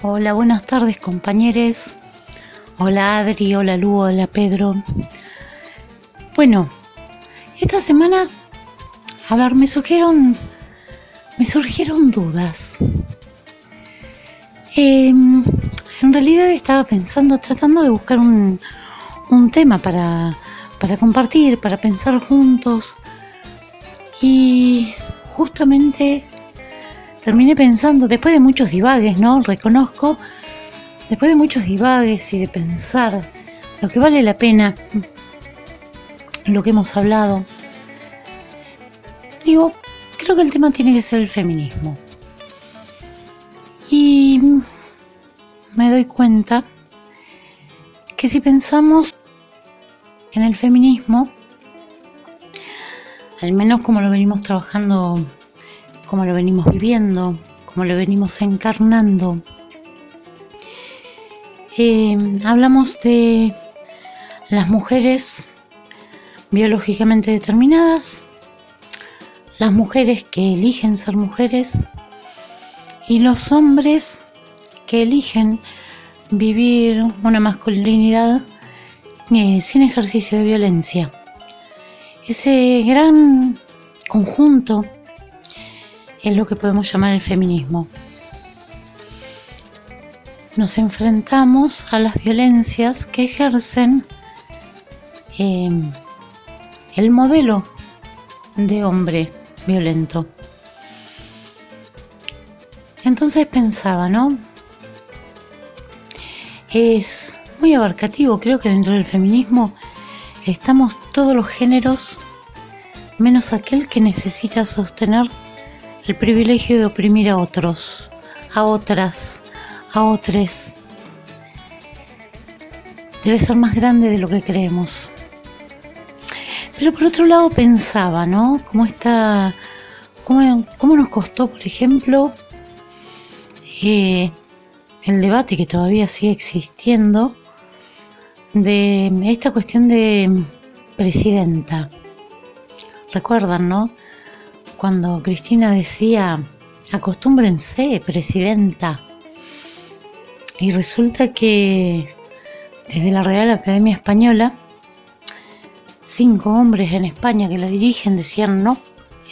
Hola, buenas tardes compañeros. Hola Adri, hola Lu, hola Pedro. Bueno, esta semana, a ver, me surgieron, me surgieron dudas. Em, en realidad estaba pensando, tratando de buscar un, un tema para, para compartir, para pensar juntos. Y justamente terminé pensando, después de muchos divagues, ¿no? Reconozco, después de muchos divagues y de pensar lo que vale la pena, lo que hemos hablado, digo, creo que el tema tiene que ser el feminismo. Y me doy cuenta que si pensamos en el feminismo, al menos como lo venimos trabajando como lo venimos viviendo, como lo venimos encarnando. Eh, hablamos de las mujeres biológicamente determinadas, las mujeres que eligen ser mujeres y los hombres que eligen vivir una masculinidad eh, sin ejercicio de violencia. Ese gran conjunto es lo que podemos llamar el feminismo. Nos enfrentamos a las violencias que ejercen em, el modelo de hombre violento. Entonces pensaba, ¿no? Es muy abarcativo, creo que dentro del feminismo estamos todos los géneros, menos aquel que necesita sostener el privilegio de oprimir a otros, a otras, a otros. Debe ser más grande de lo que creemos. Pero por otro lado pensaba, ¿no? ¿Cómo está, cómo, cómo nos costó, por ejemplo, eh, el debate que todavía sigue existiendo de esta cuestión de presidenta? Recuerdan, ¿no? Cuando Cristina decía, acostúmbrense, presidenta. Y resulta que desde la Real Academia Española, cinco hombres en España que la dirigen decían no,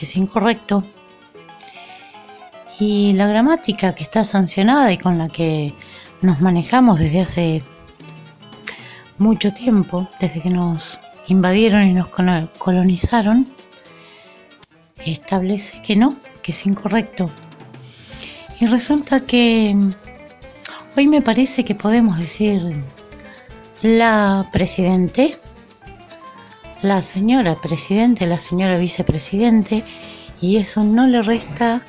es incorrecto. Y la gramática que está sancionada y con la que nos manejamos desde hace mucho tiempo, desde que nos invadieron y nos colonizaron, establece que no, que es incorrecto. Y resulta que hoy me parece que podemos decir la presidente, la señora presidente, la señora vicepresidente, y eso no le resta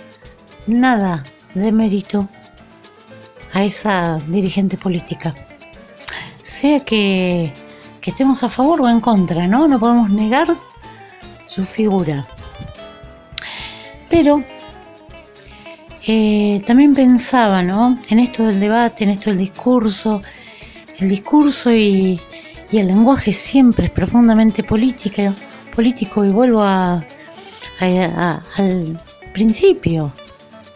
nada de mérito a esa dirigente política. Sea que, que estemos a favor o en contra, ¿no? No podemos negar su figura. Pero eh, también pensaba ¿no? en esto del debate, en esto del discurso. El discurso y, el lenguaje siempre es profundamente político, político y vuelvo al principio.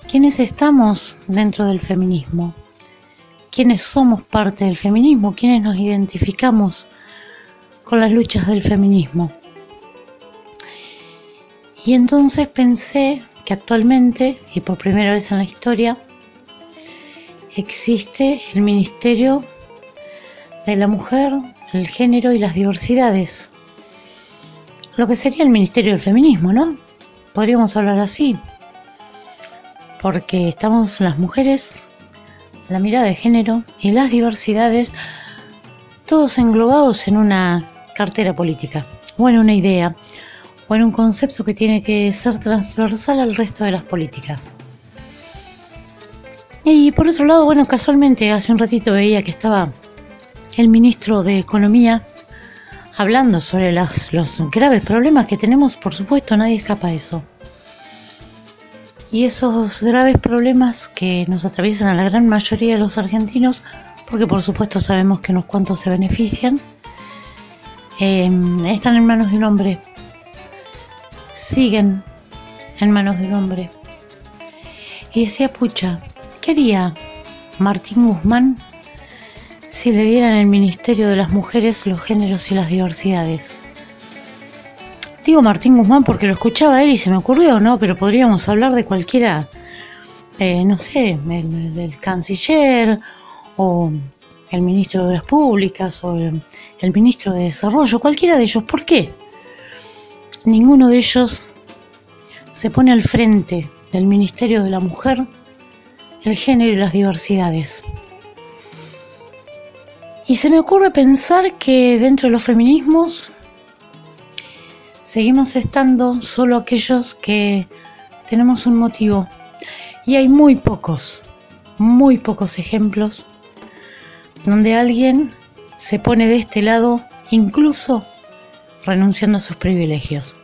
¿Quiénes estamos dentro del feminismo? ¿Quiénes somos parte del feminismo? ¿Quiénes nos identificamos con las luchas del feminismo? Y entonces pensé que actualmente, y por primera vez en la historia, existe el Ministerio de la Mujer, el Género y las Diversidades. Lo que sería el Ministerio del Feminismo, ¿no? Podríamos hablar así. Porque estamos las mujeres, la mirada de género y las diversidades, todos englobados en una cartera política o en una idea o en un concepto que tiene que ser transversal al resto de las políticas. Y por otro lado, bueno, casualmente hace un ratito veía que estaba el ministro de Economía hablando sobre los graves problemas que tenemos, por supuesto, nadie escapa de eso. Y esos graves problemas que nos atraviesan a la gran mayoría de los argentinos, porque por supuesto sabemos que unos cuantos se benefician, eh, están en manos de un hombre siguen en manos del hombre. Y decía, pucha, ¿qué haría Martín Guzmán si le dieran el Ministerio de las Mujeres, los Géneros y las Diversidades? Digo Martín Guzmán porque lo escuchaba él y se me ocurrió, ¿no? Pero podríamos hablar de cualquiera, eh, no sé, el, canciller o el ministro de las Públicas o el ministro de Desarrollo, cualquiera de ellos. ¿Por qué? Ninguno de ellos se pone al frente del Ministerio de la Mujer, el género y las diversidades. Y se me ocurre pensar que dentro de los feminismos seguimos estando solo aquellos que tenemos un motivo. Y hay muy pocos, muy pocos ejemplos donde alguien se pone de este lado incluso renunciando a sus privilegios.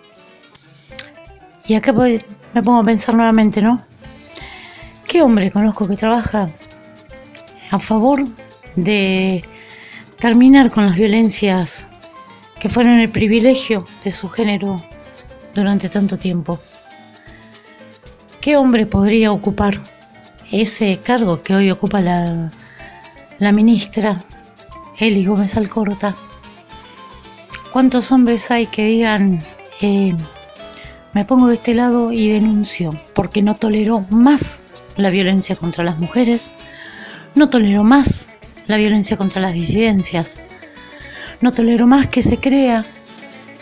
Y acá me pongo a pensar nuevamente, ¿no? ¿Qué hombre conozco que trabaja a favor de terminar con las violencias que fueron el privilegio de su género durante tanto tiempo? ¿Qué hombre podría ocupar ese cargo que hoy ocupa la, la ministra Eli Gómez Alcorta? ¿Cuántos hombres hay que digan, eh, me pongo de este lado y denuncio porque no tolero más la violencia contra las mujeres, no tolero más la violencia contra las disidencias, no tolero más que se crea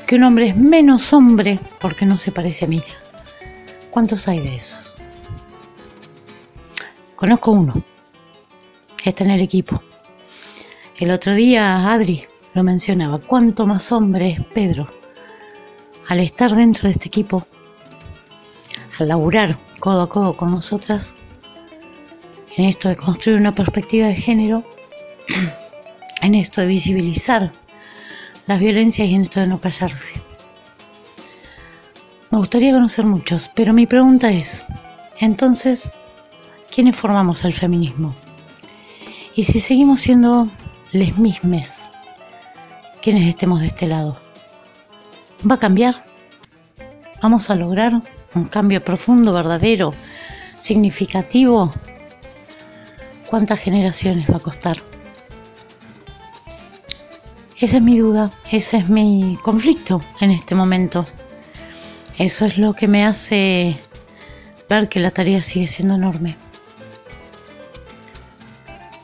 que un hombre es menos hombre porque no se parece a mí. ¿Cuántos hay de esos? Conozco uno. Está en el equipo. El otro día Adri lo mencionaba. ¿Cuánto más hombre es Pedro? al estar dentro de este equipo, al laburar codo a codo con nosotras, en esto de construir una perspectiva de género, en esto de visibilizar las violencias y en esto de no callarse. Me gustaría conocer muchos, pero mi pregunta es, entonces, ¿quiénes formamos el feminismo? Y si seguimos siendo les mismes, quienes estemos de este lado. ¿Va a cambiar? ¿Vamos a lograr un cambio profundo, verdadero, significativo? ¿Cuántas generaciones va a costar? Esa es mi duda, ese es mi conflicto en este momento. Eso es lo que me hace ver que la tarea sigue siendo enorme.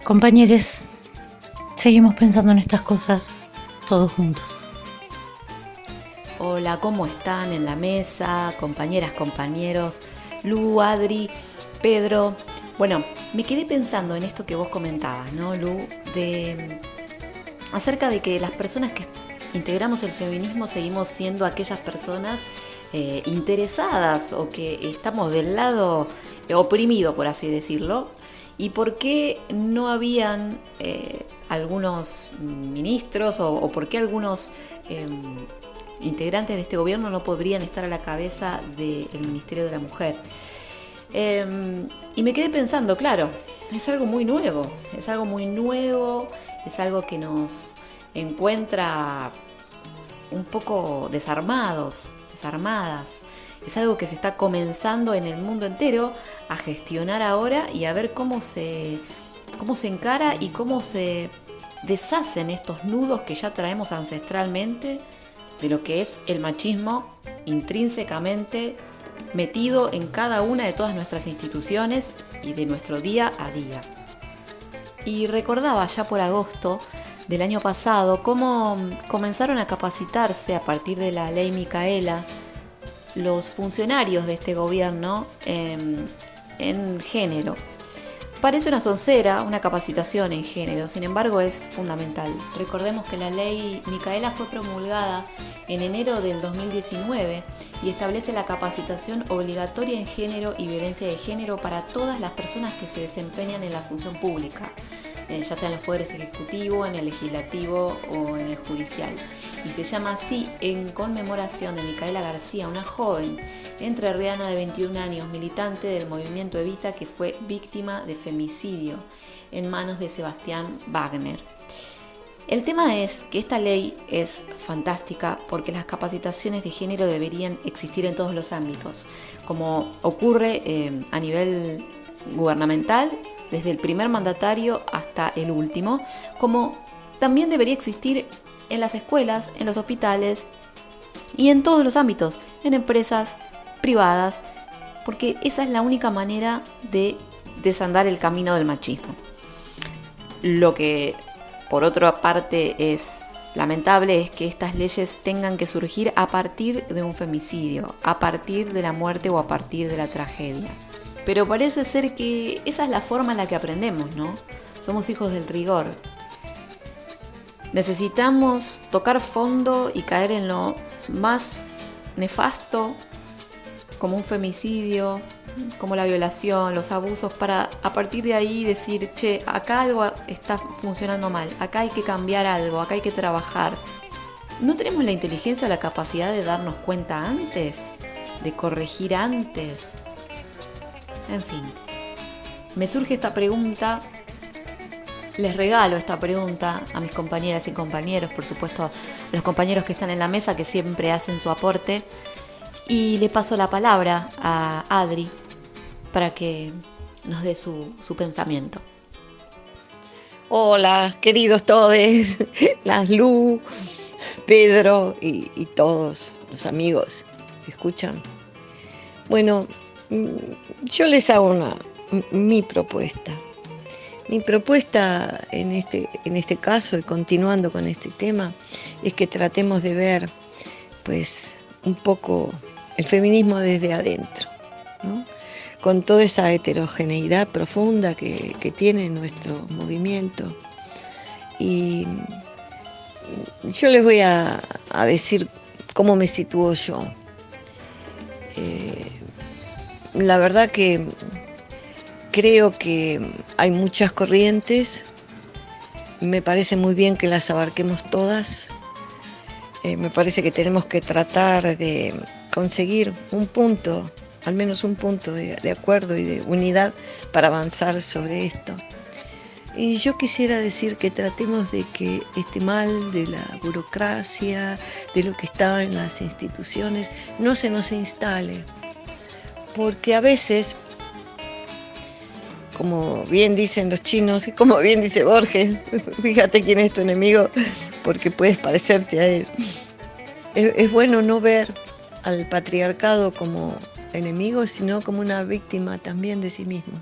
Compañeros, seguimos pensando en estas cosas todos juntos. Hola, ¿cómo están en la mesa? Compañeras, compañeros, Lu, Adri, Pedro. Bueno, me quedé pensando en esto que vos comentabas, ¿no, Lu? De acerca de que las personas que integramos el feminismo seguimos siendo aquellas personas eh, interesadas o que estamos del lado oprimido, por así decirlo, y por qué no habían eh, algunos ministros o, por qué algunos em, integrantes de este gobierno no podrían estar a la cabeza del Ministerio de la Mujer. Em, y me quedé pensando, claro, es algo muy nuevo, es algo muy nuevo, es algo que nos encuentra un poco desarmados, desarmadas. Es algo que se está comenzando en el mundo entero a gestionar ahora y a ver cómo se, cómo se encara y cómo se deshacen estos nudos que ya traemos ancestralmente de lo que es el machismo intrínsecamente metido en cada una de todas nuestras instituciones y de nuestro día a día. Y recordaba ya por agosto del año pasado cómo comenzaron a capacitarse a partir de la ley Micaela los funcionarios de este gobierno en, en género Parece una soncera, una capacitación en género, sin embargo es fundamental. Recordemos que la ley Micaela fue promulgada en enero del 2019 y establece la capacitación obligatoria en género y violencia de género para todas las personas que se desempeñan en la función pública. Eh, ya sea en los poderes ejecutivo, en el legislativo o en el judicial. Y se llama así en conmemoración de Micaela García, una joven entrerriana de 21 años, militante del movimiento Evita que fue víctima de femicidio en manos de Sebastián Wagner. El tema es que esta ley es fantástica porque las capacitaciones de género deberían existir en todos los ámbitos, como ocurre eh, a nivel gubernamental desde el primer mandatario hasta el último, como también debería existir en las escuelas, en los hospitales y en todos los ámbitos, en empresas privadas, porque esa es la única manera de desandar el camino del machismo. Lo que por otra parte es lamentable es que estas leyes tengan que surgir a partir de un femicidio, a partir de la muerte o a partir de la tragedia. Pero parece ser que esa es la forma en la que aprendemos, ¿no? Somos hijos del rigor. Necesitamos tocar fondo y caer en lo más nefasto, como un femicidio, como la violación, los abusos, para a partir de ahí decir, che, acá algo está funcionando mal, acá hay que cambiar algo, acá hay que trabajar. ¿No tenemos la inteligencia la capacidad de darnos cuenta antes? ¿De corregir antes? En fin, me surge esta pregunta, les regalo esta pregunta a mis compañeras y compañeros, por supuesto los compañeros que están en la mesa que siempre hacen su aporte, y le paso la palabra a Adri para que nos dé su, pensamiento. Hola, queridos todos, las Lu, Pedro y, todos los amigos escuchan. Bueno, yo les hago mi propuesta. Mi propuesta en este, en este caso, y continuando con este tema, es que tratemos de ver pues un poco el feminismo desde adentro. con toda esa heterogeneidad profunda que, tiene nuestro movimiento. Y yo les voy a, decir cómo me sitúo yo. Eh, la verdad que creo que hay muchas corrientes, me parece muy bien que las abarquemos todas, eh, me parece que tenemos que tratar de conseguir un punto al menos un punto de, acuerdo y de unidad para avanzar sobre esto. Y yo quisiera decir que tratemos de que este mal de la burocracia, de lo que está en las instituciones, no se nos instale. Porque a veces, como bien dicen los chinos como bien dice Borges, fíjate quién es tu enemigo porque puedes parecerte a él. es bueno no ver al patriarcado como enemigo, sino como una víctima también de sí mismo,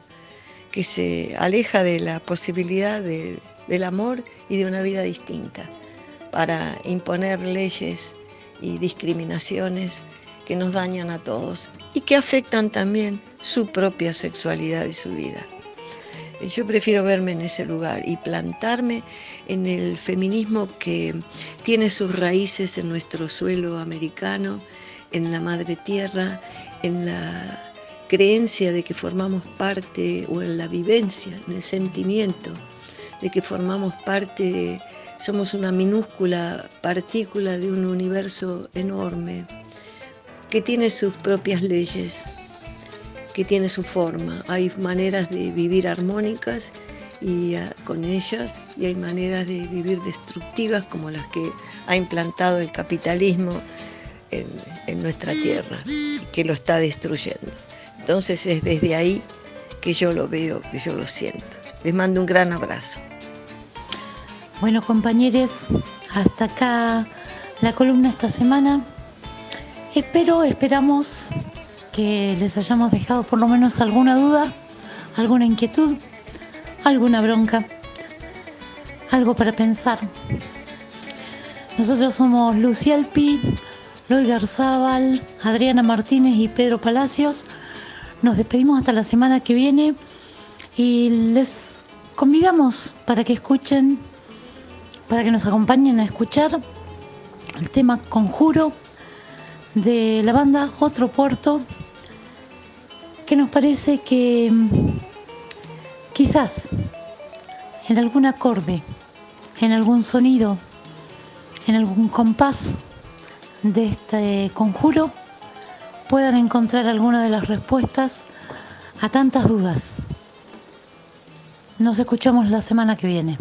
que se aleja de la posibilidad del amor y de una vida distinta, para imponer leyes y discriminaciones que nos dañan a todos y que afectan también su propia sexualidad y su vida. Yo prefiero verme en ese lugar y plantarme en el feminismo que tiene sus raíces en nuestro suelo americano, en la madre tierra en la creencia de que formamos parte o en la vivencia, en el sentimiento de que formamos parte, somos una minúscula partícula de un universo enorme que tiene sus propias leyes, que tiene su forma. Hay maneras de vivir armónicas y ah, con ellas y hay maneras de vivir destructivas como las que ha implantado el capitalismo en, nuestra tierra y que lo está destruyendo. Entonces es desde ahí que yo lo veo, que yo lo siento. Les mando un gran abrazo. Bueno, compañeros, hasta acá la columna esta semana. Espero, esperamos que les hayamos dejado por lo menos alguna duda, alguna inquietud, alguna bronca, algo para pensar. Nosotros somos Lucialpi, Loy Garzábal, Adriana Martínez y Pedro Palacios. Nos despedimos hasta la semana que viene y les convidamos para que escuchen, para que nos acompañen a escuchar el tema Conjuro de la banda Otro Puerto, que nos parece que quizás en algún acorde, en algún sonido, en algún compás, de este conjuro puedan encontrar alguna de las respuestas a tantas dudas. Nos escuchamos la semana que viene.